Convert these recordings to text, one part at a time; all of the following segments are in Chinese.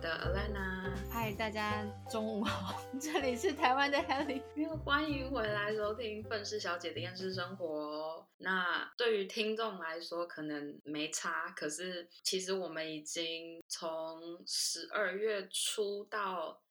的 Alana。嗨，大家中午好，这里是台湾的 Helly。欢迎回来收听《愤世小姐的厌世生活》。那对于听众来说，可能没差，可是其实我们已经从十二月初到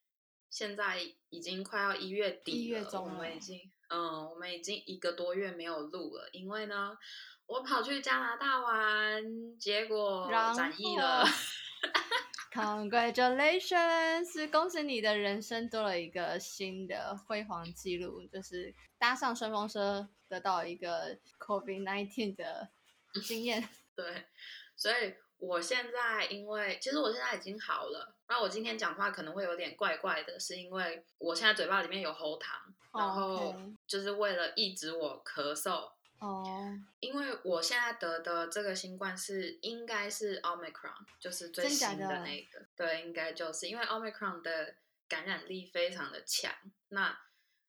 现在，已经快要一月底了。一月中我了们已经，嗯，我们已经一个多月没有录了，因为呢，我跑去加拿大玩，结果然展翼了。Congratulations！恭喜你的人生多了一个新的辉煌记录，就是搭上顺风车，得到一个 COVID nineteen 的经验。对，所以我现在因为其实我现在已经好了，那我今天讲话可能会有点怪怪的，是因为我现在嘴巴里面有喉糖，然哦后就是为了抑制我咳嗽。哦，因为我现在得的这个新冠是应该是 Omicron，就是最新的的那个，对，应该就是因为 Omicron 的感染力非常的强。那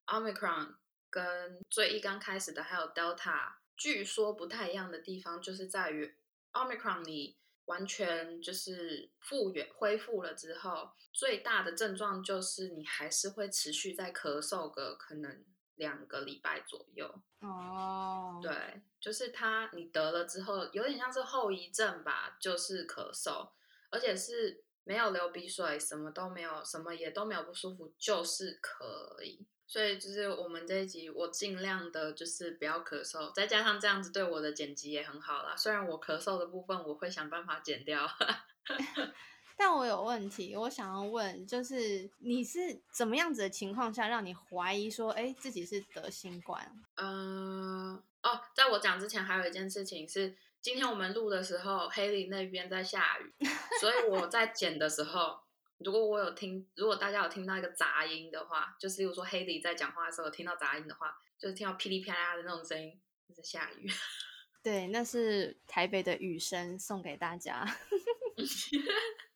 Omicron 跟最一刚开始的还有 Delta，据说不太一样的地方就是在于 Omicron 你完全就是复原恢复了之后，最大的症状就是你还是会持续在咳嗽个可能两个礼拜左右。哦，对，就是他，你得了之后，有点像是后遗症吧，就是咳嗽，而且是没有流鼻水，什么都没有，什么也都没有不舒服，就是咳而已。所以就是我们这一集，我尽量的就是不要咳嗽，再加上这样子对我的剪辑也很好啦。虽然我咳嗽的部分我会想办法剪掉，但我有问题，我想要问，就是你是怎么样子的情况下，让你怀疑说，哎，自己是得新冠？嗯，哦，在我讲之前，还有一件事情是，今天我们录的时候，黑林那边在下雨，所以我在剪的时候，如果我有听，如果大家有听到一个杂音的话，就是例如说黑里在讲话的时候有听到杂音的话，就是听到噼里啪啦的那种声音，就是下雨。对，那是台北的雨声，送给大家。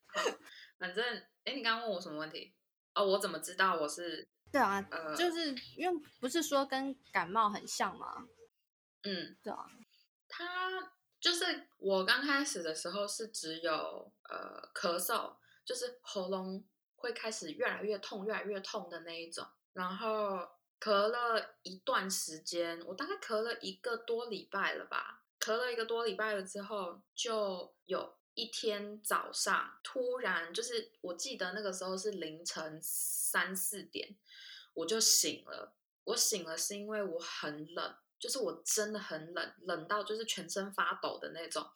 反正，哎，你刚刚问我什么问题？哦，我怎么知道我是对啊，呃，就是因为不是说跟感冒很像吗？嗯，对啊，他就是我刚开始的时候是只有呃咳嗽，就是喉咙会开始越来越痛、越来越痛的那一种，然后咳了一段时间，我大概咳了一个多礼拜了吧，咳了一个多礼拜了之后，就有一天早上突然就是我记得那个时候是凌晨三四点，我就醒了。我醒了是因为我很冷，就是我真的很冷，冷到就是全身发抖的那种。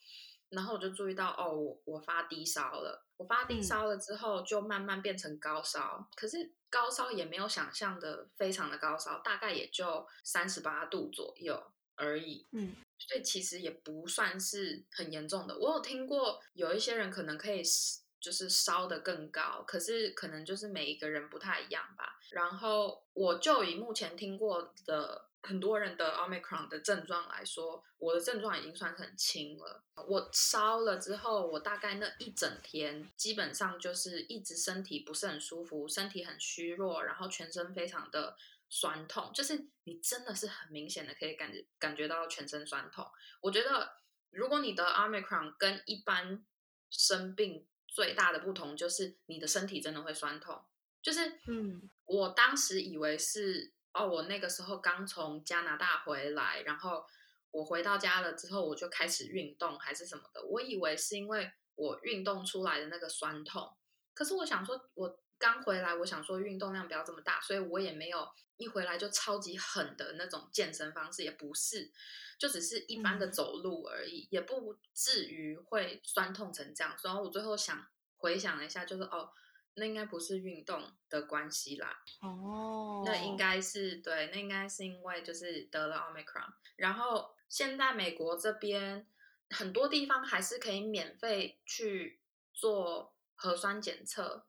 然后我就注意到，哦，我我发低烧了。我发低嗯烧了之后，就慢慢变成高烧。可是高烧也没有想象的非常的高烧，大概也就三十八度左右而已。嗯，所以其实也不算是很严重的。我有听过有一些人可能可以 s- 就是烧得更高，可是可能就是每一个人不太一样吧。然后我就以目前听过的很多人的 Omicron 的症状来说，我的症状已经算很轻了。我烧了之后，我大概那一整天基本上就是一直身体不是很舒服，身体很虚弱，然后全身非常的酸痛，就是你真的是很明显的可以感觉感觉到全身酸痛。我觉得如果你得 Omicron 跟一般生病最大的不同就是你的身体真的会酸痛，就是嗯我当时以为是哦，我那个时候刚从加拿大回来，然后我回到家了之后，我就开始运动还是什么的，我以为是因为我运动出来的那个酸痛。可是我想说，我刚回来，我想说运动量不要这么大，所以我也没有一回来就超级狠的那种健身方式，也不是，就只是一般的嗯。走路而已，也不至于会酸痛成这样。然后我最后想回想了一下，就是哦，那应该不是运动的关系啦，哦，那应。该是对，那应该是因为就是得了 omicron，然后现在美国这边很多地方还是可以免费去做核酸检测，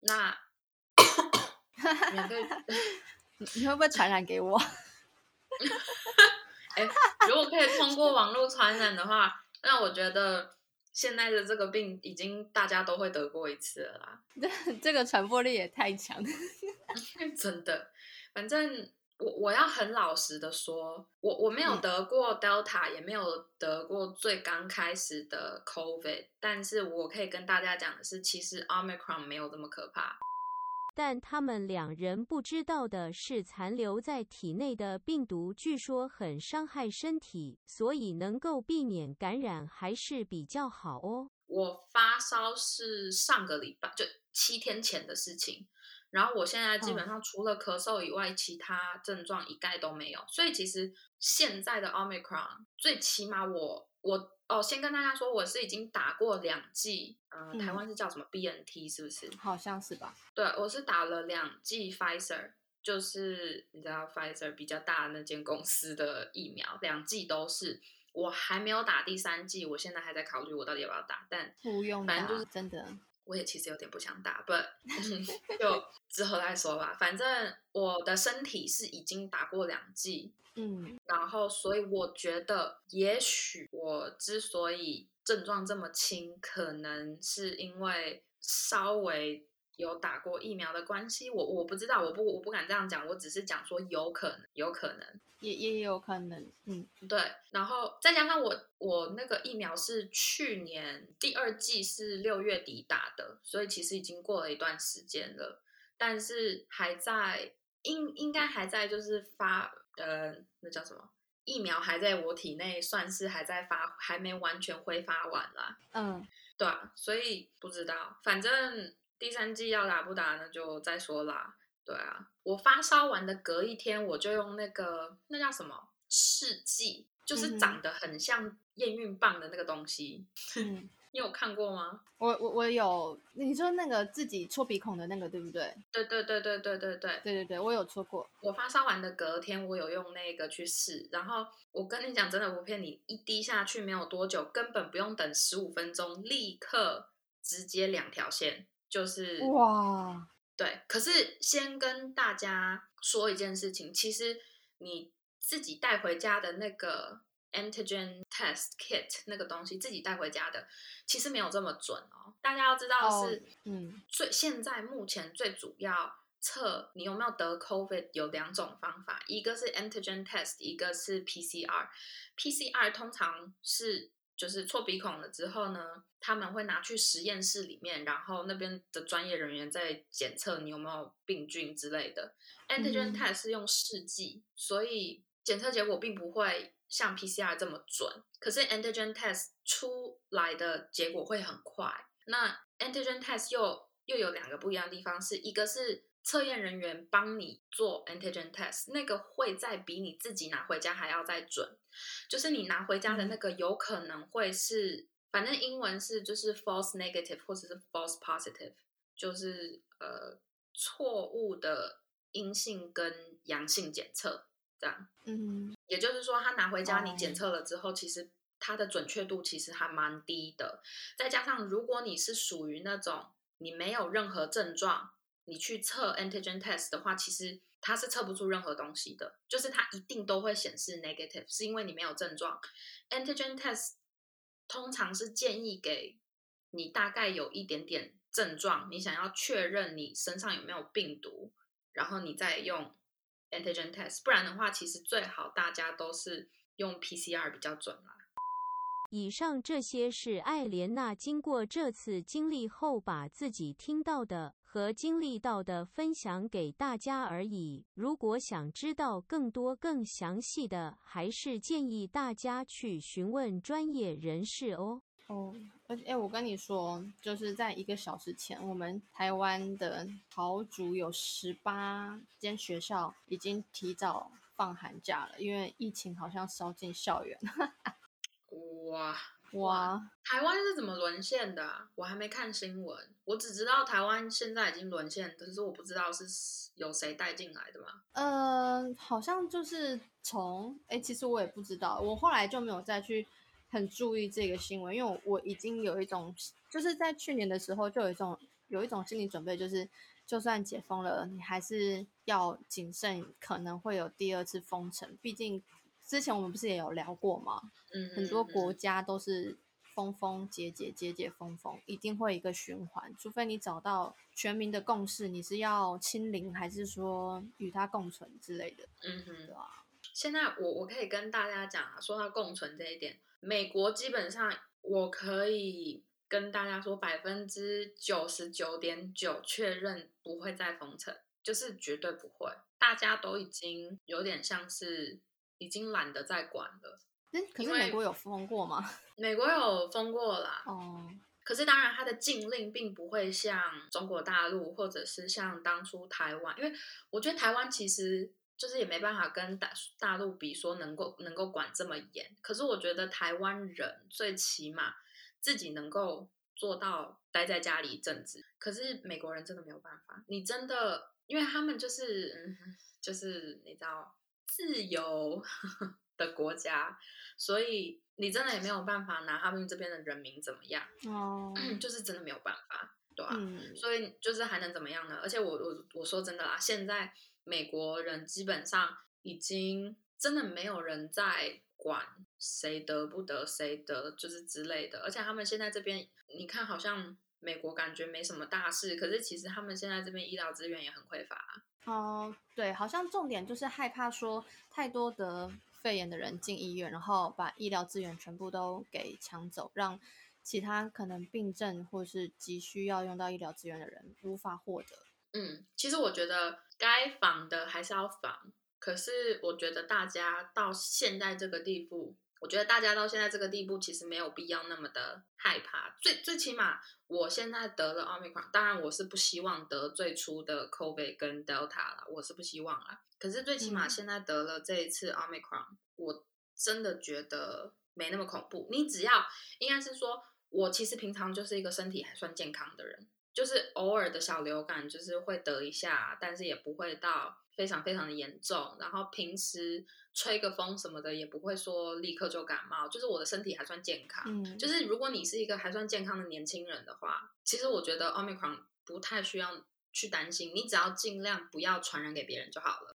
那 免费，你你会不会传染给我？哎，如果可以通过网络传染的话，那我觉得现在的这个病已经大家都会得过一次了啦。这个传播力也太强。真的，反正我我要很老实的说，我我没有嗯得过 Delta，、也没有得过最刚开始的 COVID，但是我可以跟大家讲的是，其实 Omicron 没有这么可怕。但他们两人不知道的是，残留在体内的病毒据说很伤害身体，所以能够避免感染还是比较好哦。我发烧是上个礼拜，就七天前的事情。然后我现在基本嗯上除了咳嗽以外，其他症状一概都没有。所以其实现在的 Omicron，最起码我我哦，先跟大家说，我是已经打过两剂，呃，台嗯湾是叫什么 BNT 是不是？好像是吧？对，我是打了两剂 Pfizer，就是你知道 Pfizer 比较大的那间公司的疫苗，两剂都是。我还没有打第三剂，我现在还在考虑我到底要不要打，但不用打，反正就是真的。我也其实有点不想打，but 就之后再说吧。反正我的身体是已经打过两剂，嗯然后所以我觉得，也许我之所以症状这么轻，可能是因为稍微有打过疫苗的关系。我我不知道，我不我不敢这样讲，我只是讲说有可能，有可能。也也有可能，嗯对，然后再加上我我那个疫苗是去年第二季是六月底打的，所以其实已经过了一段时间了，但是还在应应该还在就是发呃那叫什么？疫苗还在我体内，算是还在发，还没完全挥发完啦。嗯，对啊，所以不知道，反正第三季要打不打呢，就再说啦。对啊，我发烧完的隔一天，我就用那个那叫什么？试剂，就是长得很像验孕棒的那个东西，嗯，你有看过吗？我我我有，你说那个自己戳鼻孔的那个对不对？对对对对对对对，对对对，我有戳过。我发烧完的隔天，我有用那个去试，然后我跟你讲，真的不骗你，一滴下去没有多久，根本不用等十五分钟，立刻直接两条线，就是哇，对，可是先跟大家说一件事情，其实你自己带回家的那个 antigen test kit 那个东西，自己带回家的，其实没有这么准哦。大家要知道哦是嗯最现在目前最主要测你有没有得 COVID 有两种方法，一个是 antigen test，一个是 PCR。PCR 通常是就是戳鼻孔了之后呢，他们会拿去实验室里面，然后那边的专业人员在检测你有没有病菌之类的。antigen 嗯 test 是用试剂，所以检测结果并不会像 PCR 这么准。可是 antigen test 出来的结果会很快。那 antigen test 又又有两个不一样的地方，是一个是测验人员帮你做 antigen test，那个会再比你自己拿回家还要再准。就是你拿回家的那个有可能会是，反正英文是就是 false negative 或者是 false positive，就是呃错误的阴性跟阳性检测这样。嗯也就是说，他拿回家你哦检测了之后，其实它的准确度其实还蛮低的。再加上，如果你是属于那种你没有任何症状，你去测 antigen test 的话，其实它是测不出任何东西的，就是它一定都会显示 negative，是因为你没有症状。antigen test 通常是建议给你大概有一点点症状，你想要确认你身上有没有病毒，然后你再用 antigen test，不然的话，其实最好大家都是用 PCR 比较准啦。以上这些是艾莲娜经过这次经历后，把自己听到的和经历到的分享给大家而已。如果想知道更多更详细的，还是建议大家去询问专业人士哦。哦，而且哎，我跟你说，就是在一个小时前，我们台湾的桃竹有十八间学校已经提早放寒假了，因为疫情好像烧进校园。哇，哇，台湾是怎么沦陷的、啊？我还没看新闻，我只知道台湾现在已经沦陷，可是我不知道是有谁带进来的嘛。呃，好像就是从哎，其实我也不知道，我后来就没有再去很注意这个新闻，因为我我已经有一种，就是在去年的时候就有一种有一种心理准备，就是就算解封了，你还是要谨慎，可能会有第二次封城，毕竟之前我们不是也有聊过吗？嗯，很多嗯国家都是封封解解解解封封，一定会一个循环，除非你找到全民的共识，你是要清零还是说与它共存之类的，嗯哼，对吧？现在我我可以跟大家讲啊，说到共存这一点，美国基本上我可以跟大家说，百分之九十九点九确认不会再封城，就是绝对不会，大家都已经有点像是已经懒得再管了。哎，可是美国有封过吗？美国有封过啦，哦，可是当然它的禁令并不会像中国大陆或者是像当初台湾，因为我觉得台湾其实就是也没办法跟大大陆比说能够能够管这么严。可是我觉得台湾人最起码自己能够做到待在家里一阵子，可是美国人真的没有办法。你真的，因为他们就是嗯，就是你知道自由 的国家，所以你真的也没有办法拿他们这边的人民怎么样。哦，就是真的没有办法，对啊、嗯，所以就是还能怎么样呢？而且我我我说真的啦，现在美国人基本上已经真的没有人在管谁得不得，谁得就是之类的。而且他们现在这边，你看好像美国感觉没什么大事，可是其实他们现在这边医疗资源也很匮乏啊、哦，对，好像重点就是害怕说太多得肺炎的人进医院，然后把医疗资源全部都给抢走，让其他可能病症或是急需要用到医疗资源的人无法获得。嗯，其实我觉得该防的还是要防，可是我觉得大家到现在这个地步，我觉得大家到现在这个地步，其实没有必要那么的害怕。最最起码，我现在得了奥密克戎当然我是不希望得最初的 COVID 跟 Delta 啦，我是不希望啦。可是最起码嗯现在得了这一次奥密克戎我真的觉得没那么恐怖。你只要应该是说，我其实平常就是一个身体还算健康的人，就是偶尔的小流感就是会得一下，但是也不会到非常非常的严重。然后平时吹个风什么的也不会说立刻就感冒，就是我的身体还算健康。嗯，就是如果你是一个还算健康的年轻人的话，其实我觉得 Omicron 不太需要去担心，你只要尽量不要传染给别人就好了。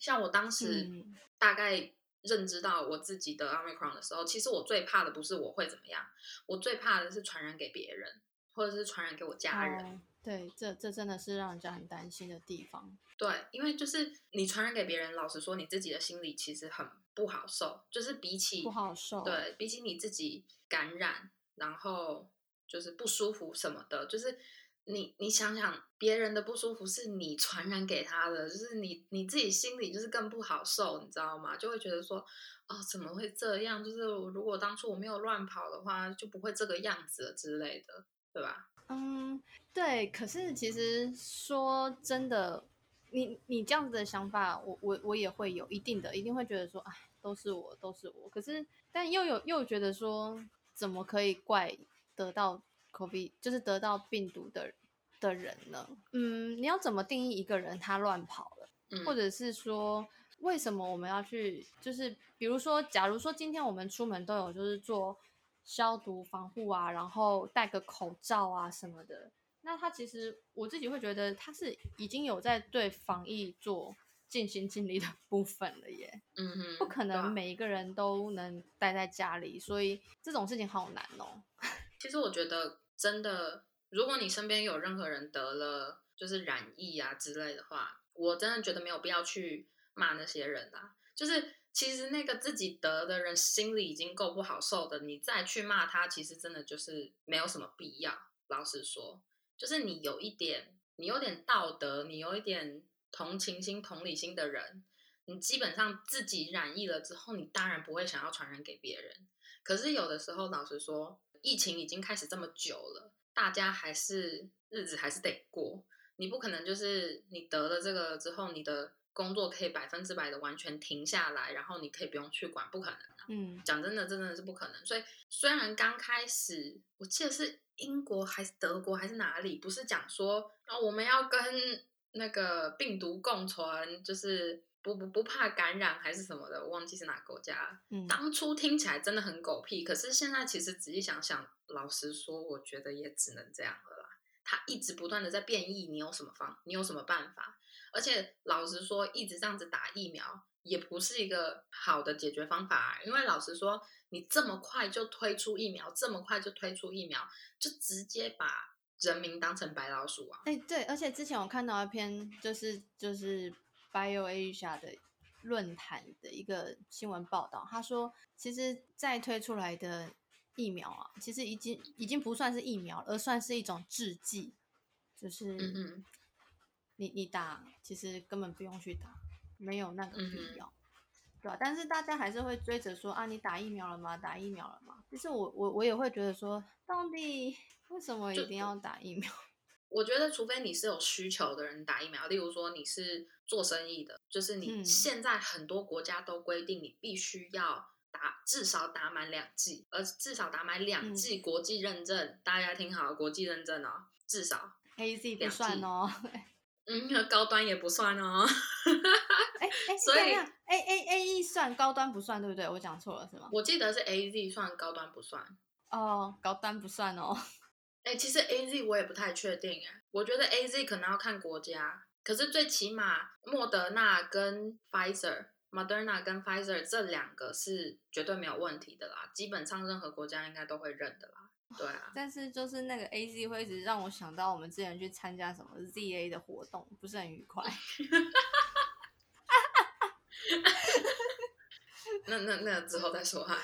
像我当时嗯大概认知到我自己的 Omicron 的时候，其实我最怕的不是我会怎么样，我最怕的是传染给别人，或者是传染给我家人。哦对，这这真的是让人家很担心的地方。对，因为就是你传染给别人，老实说，你自己的心里其实很不好受，就是比起不好受对比起你自己感染，然后就是不舒服什么的，就是你你想想，别人的不舒服是你传染给他的，就是你你自己心里就是更不好受，你知道吗？就会觉得说，哦，怎么会这样？就是如果当初我没有乱跑的话，就不会这个样子了之类的，对吧？嗯，对。可是其实说真的，你你这样子的想法，我我我也会有一定的，一定会觉得说，哎，都是我，都是我。可是，但又有又觉得说，怎么可以怪得到 COVID，就是得到病毒的的人呢？嗯，你要怎么定义一个人他乱跑了？嗯，或者是说，为什么我们要去？就是比如说，假如说今天我们出门都有就是做消毒防护啊，然后戴个口罩啊什么的，那他其实我自己会觉得他是已经有在对防疫做尽心尽力的 部分了耶，嗯哼，不可能每一个人都能待在家里，所以这种事情好难哦。其实我觉得真的，如果你身边有任何人得了就是染疫啊之类的话，我真的觉得没有必要去骂那些人啦。就是其实那个自己得的人心里已经够不好受的，你再去骂他，其实真的就是没有什么必要。老实说，就是你有一点，你有点道德，你有一点同情心、同理心的人，你基本上自己染疫了之后，你当然不会想要传染给别人。可是有的时候，老实说，疫情已经开始这么久了，大家还是日子还是得过。你不可能就是你得了这个之后，你的工作可以百分之百的完全停下来，然后你可以不用去管，不可能啊！嗯讲真的，真的是不可能。所以虽然刚开始，我记得是英国还是德国还是哪里，不是讲说啊、我们要跟那个病毒共存，就是不不不怕感染还是什么的，我忘记是哪个国家。嗯，当初听起来真的很狗屁，可是现在其实仔细想想，老实说，我觉得也只能这样了啦。它一直不断的在变异，你有什么方？你有什么办法？而且老实说，一直这样子打疫苗也不是一个好的解决方法啊、因为老实说，你你这么快就推出疫苗，这么快就推出疫苗，就直接把人民当成白老鼠啊！哎，对，而且之前我看到一篇就是就是 BioAsia 的论坛的一个新闻报道，他说，其实再推出来的疫苗啊，其实已经已经不算是疫苗了，而算是一种制剂，就是嗯嗯你你打，其实根本不用去打，没有那个嗯必要，对吧、但是大家还是会追着说啊，你打疫苗了吗？打疫苗了吗？其实我我我也会觉得说，到底为什么一定要打疫苗？我觉得，除非你是有需求的人打疫苗，例如说你是做生意的，就是你嗯现在很多国家都规定你必须要打至少打满两剂，而至少打满两嗯剂国际认证，大家听好，国际认证哦，至少，A Z 不算哦，嗯，高端也不算哦。哎哎，所以等一下 A A A E 算高端不算，对不对？我讲错了是吗？我记得是 A Z 算高端不算，哦，高端不算哦。哎、其实 A Z 我也不太确定哎，我觉得 A Z 可能要看国家，可是最起码莫德纳跟 Pfizer、Moderna 跟 Pfizer 这两个是绝对没有问题的啦，基本上任何国家应该都会认的啦。对啊，但是就是那个 A Z 会一直让我想到我们之前去参加什么 Z A 的活动，不是很愉快。那那那之后再说哈。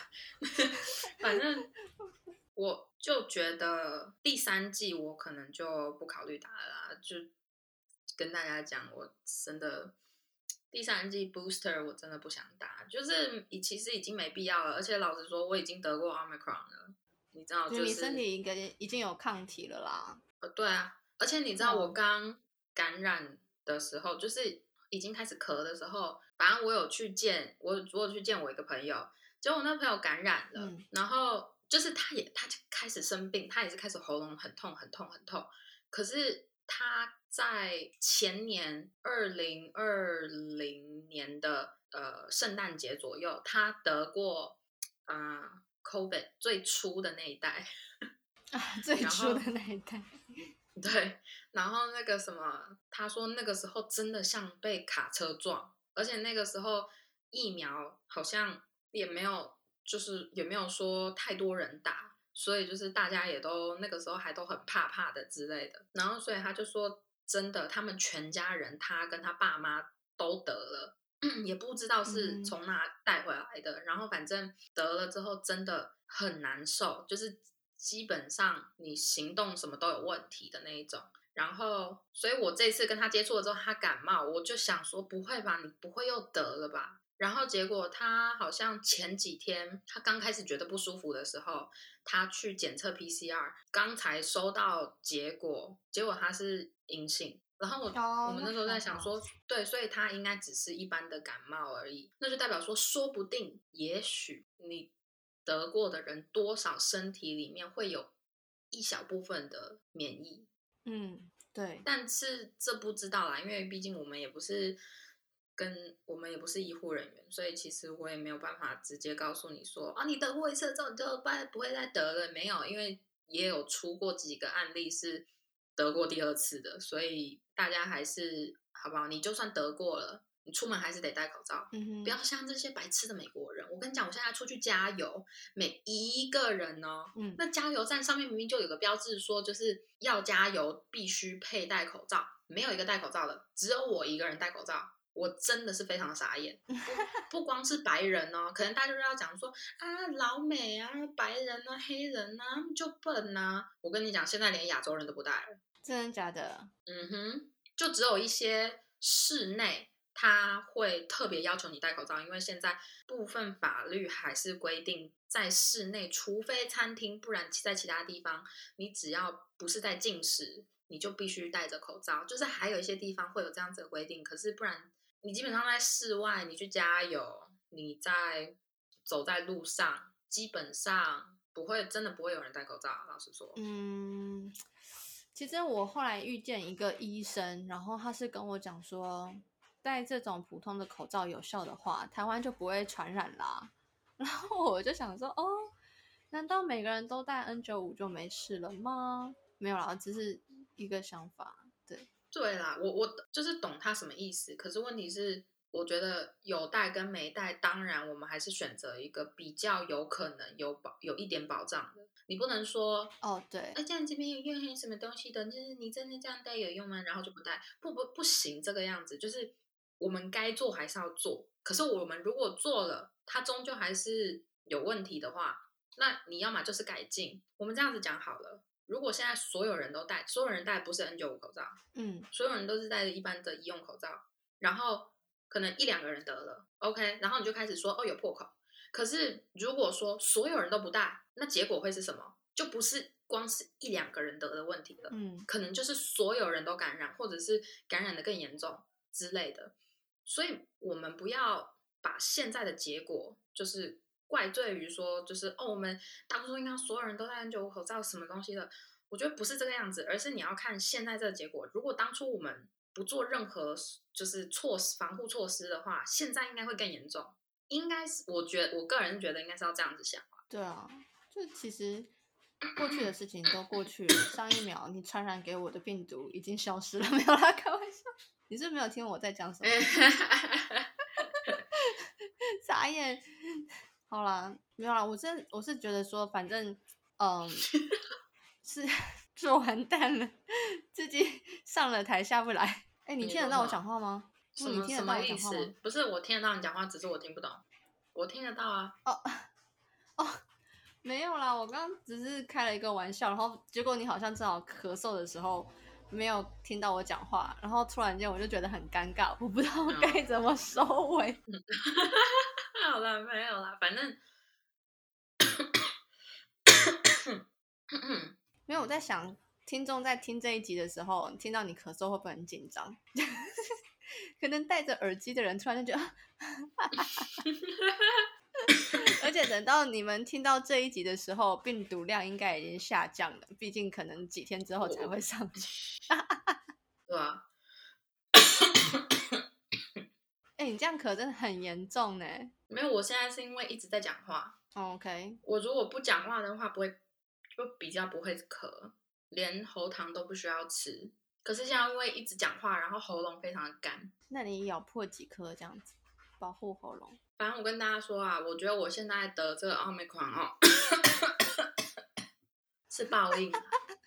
反正我就觉得第三季我可能就不考虑打了啦，就跟大家讲，我真的第三季 booster 我真的不想打，就是已其实已经没必要了，而且老实说我已经得过 omicron 了，你知道，就就是你身体应该已经有抗体了啦。呃，对啊，而且你知道嗯我刚感染的时候，就是已经开始咳的时候，反正我有去见我，我有去见我一个朋友，结果我那朋友感染了，嗯然后就是他也他就开始生病，他也是开始喉咙很痛很痛很痛，可是他在前年二零二零年的呃圣诞节左右，他得过啊、呃 COVID 最初的那一代。啊，最然初的那一代。对，然后那个什么，他说那个时候真的像被卡车撞，而且那个时候疫苗好像也没有，就是也没有说太多人打，所以就是大家也都那个时候还都很怕怕的之类的。然后所以他就说，真的，他们全家人，他跟他爸妈都得了。也不知道是嗯从哪带回来的，然后反正得了之后真的很难受，就是基本上你行动什么都有问题的那一种。然后，所以我这次跟他接触了之后，他感冒，我就想说不会吧，你不会又得了吧？然后结果他好像前几天他刚开始觉得不舒服的时候，他去检测 PCR，刚才收到结果，结果他是阴性。然后我、哦我们那时候在想说，对，所以他应该只是一般的感冒而已，那就代表说，说不定，也许你得过的人多少身体里面会有一小部分的免疫，嗯，对，但是这不知道啦，因为毕竟我们也不是跟我们也不是医护人员，所以其实我也没有办法直接告诉你说啊，你得过一次之后你就不不会再得了，没有，因为也有出过几个案例是得过第二次的，所以大家还是好不好？你就算得过了，你出门还是得戴口罩。不要像这些白痴的美国人，我跟你讲，我现在出去加油，每一个人哦，嗯那加油站上面明明就有个标志说，就是要加油必须佩戴口罩，没有一个戴口罩的，只有我一个人戴口罩，我真的是非常傻眼。不不光是白人哦，可能大家就要讲说啊，老美啊，白人啊，黑人啊，就笨啊。我跟你讲，现在连亚洲人都不戴了。真的假的？嗯哼，就只有一些室内，他会特别要求你戴口罩，因为现在部分法律还是规定，在室内，除非餐厅，不然在其他地方，你只要不是在进食，你就必须戴着口罩。就是还有一些地方会有这样子的规定，可是不然，你基本上在室外，你去加油，你在走在路上，基本上不会，真的不会有人戴口罩。老实说，嗯，其实我后来遇见一个医生，然后他是跟我讲说，戴这种普通的口罩有效的话，台湾就不会传染啦。然后我就想说，哦，难道每个人都戴 N 9 5就没事了吗？没有啦，只是一个想法。对，对啦，我我就是懂他什么意思，可是问题是，我觉得有带跟没带，当然我们还是选择一个比较有可能有保有一点保障的。你不能说哦，对，哎，这样这边有用什么东西的，就是你真的这样带有用吗？然后就不带，不不不行，这个样子就是我们该做还是要做。可是我们如果做了，它终究还是有问题的话，那你要么就是改进。我们这样子讲好了，如果现在所有人都戴，所有人戴不是 N 九五口罩，嗯所有人都是戴着一般的医用口罩，然后可能一两个人得了，OK，然后你就开始说哦有破口。可是如果说所有人都不戴，那结果会是什么？就不是光是一两个人得的问题了，嗯可能就是所有人都感染，或者是感染的更严重之类的。所以我们不要把现在的结果就是怪罪于说，就是哦，我们当初应该所有人都戴 N95 口罩什么东西的。我觉得不是这个样子，而是你要看现在这个结果。如果当初我们不做任何就是措施防护措施的话，现在应该会更严重。应该是，我觉得我个人觉得应该是要这样子想。对啊，就其实过去的事情都过去了。上一秒你传染给我的病毒已经消失了，没有啦，开玩笑。你是没有听我在讲什么？傻眼。好啦，没有啦，我是我是觉得说，反正嗯，是 做完蛋了，自己 上了台下不来。哎、你你听得到我讲话吗？不什你听得到么什么意思？？不是我听得到你讲话，只是我听不懂。我听得到啊。哦没有啦，我刚刚只是开了一个玩笑，然后结果你好像正好咳嗽的时候没有听到我讲话，然后突然间我就觉得很尴尬，我不知道嗯该怎么收尾。好了，没有啦，反正 没有，我在想，听众在听这一集的时候，听到你咳嗽会不会很紧张？可能戴着耳机的人突然就觉得，而且等到你们听到这一集的时候，病毒量应该已经下降了，毕竟可能几天之后才会上去。对啊，哎、你这样咳真的很严重呢。没有，我现在是因为一直在讲话。哦 OK，我如果不讲话的话，不会就比较不会咳，连喉糖都不需要吃。可是现在因为一直讲话，然后喉咙非常的干。那你咬破几颗这样子，保护喉咙？反正我跟大家说啊，我觉得我现在得这个奥密克戎哦，是报应啊。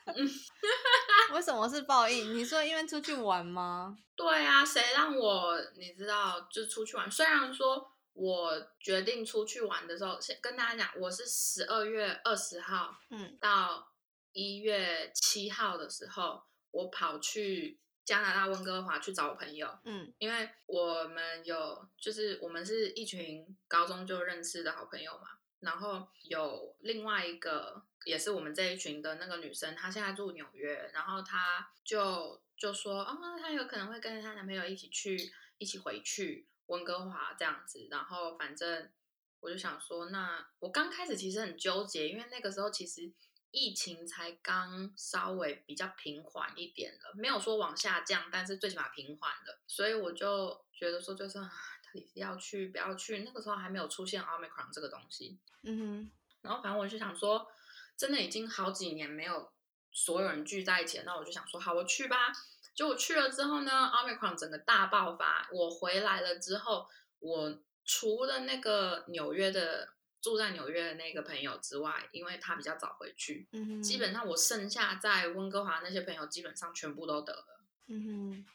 为什么是报应？你说因为出去玩吗？对啊，谁让我你知道就出去玩？虽然说我决定出去玩的时候，先跟大家讲，我是十二月二十号嗯到一月七号的时候，我跑去加拿大温哥华去找我朋友，嗯因为我们有就是我们是一群高中就认识的好朋友嘛，然后有另外一个也是我们这一群的那个女生，她现在住纽约，然后她就就说，哦，她有可能会跟着她男朋友一起去，一起回去温哥华这样子，然后反正我就想说，那我刚开始其实很纠结，因为那个时候其实。疫情才刚稍微比较平缓一点了，没有说往下降，但是最起码平缓了，所以我就觉得说，就是啊 到底是要去不要去？那个时候还没有出现 Omicron 这个东西，嗯哼，然后反正我就想说，真的已经好几年没有所有人聚在一起了，那我就想说，好，我去吧。就我去了之后呢，Omicron 整个大爆发。我回来了之后，我除了那个纽约的住在纽约的那个朋友之外，因为他比较早回去，嗯哼，基本上我剩下在温哥华那些朋友，基本上全部都得了。嗯哼，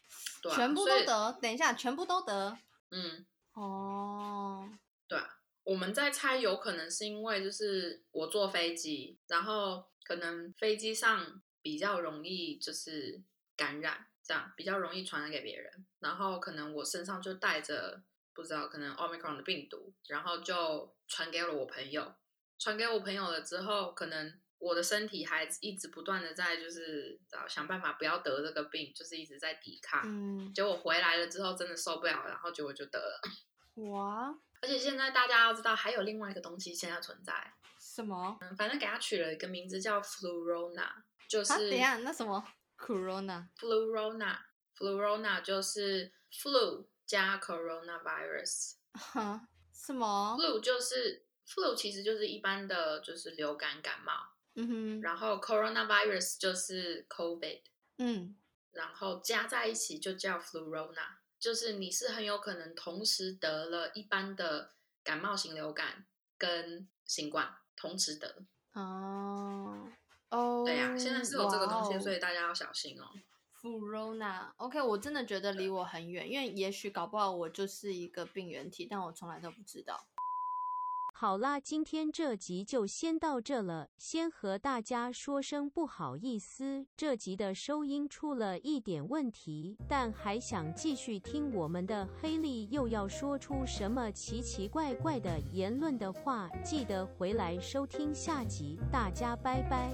对啊、全部都得。等一下，全部都得。嗯，哦，对啊，我们在猜，有可能是因为就是我坐飞机，然后可能飞机上比较容易就是感染，这样比较容易传染给别人，然后可能我身上就带着不知道可能 omicron 的病毒，然后就传给了我朋友，传给我朋友了之后，可能我的身体还一直不断的在就是找想办法不要得这个病，就是一直在抵抗。嗯，结果回来了之后真的受不了，然后结果就得了。哇，而且现在大家要知道，还有另外一个东西现在存在，什么？嗯，反正给它取了一个名字叫 Flurona，就是一下，那什么？Corona？Flurona，Flurona 就是 flu 加 coronavirus。哈，什么？flu 就是 flu 其实就是一般的就是流感感冒，嗯哼，然后 coronavirus 就是 COVID，嗯，然后加在一起就叫 Flurona。就是你是很有可能同时得了一般的感冒型流感跟新冠同时得。哦哦，对呀、现在是有这个东西，哦所以大家要小心哦。Corona，OK，、我真的觉得离我很远，因为也许搞不好我就是一个病原体，但我从来都不知道。好啦，今天这集就先到这了，先和大家说声不好意思，这集的收音出了一点问题，但还想继续听我们的黑莉又要说出什么奇奇怪怪的言论的话，记得回来收听下集，大家拜拜。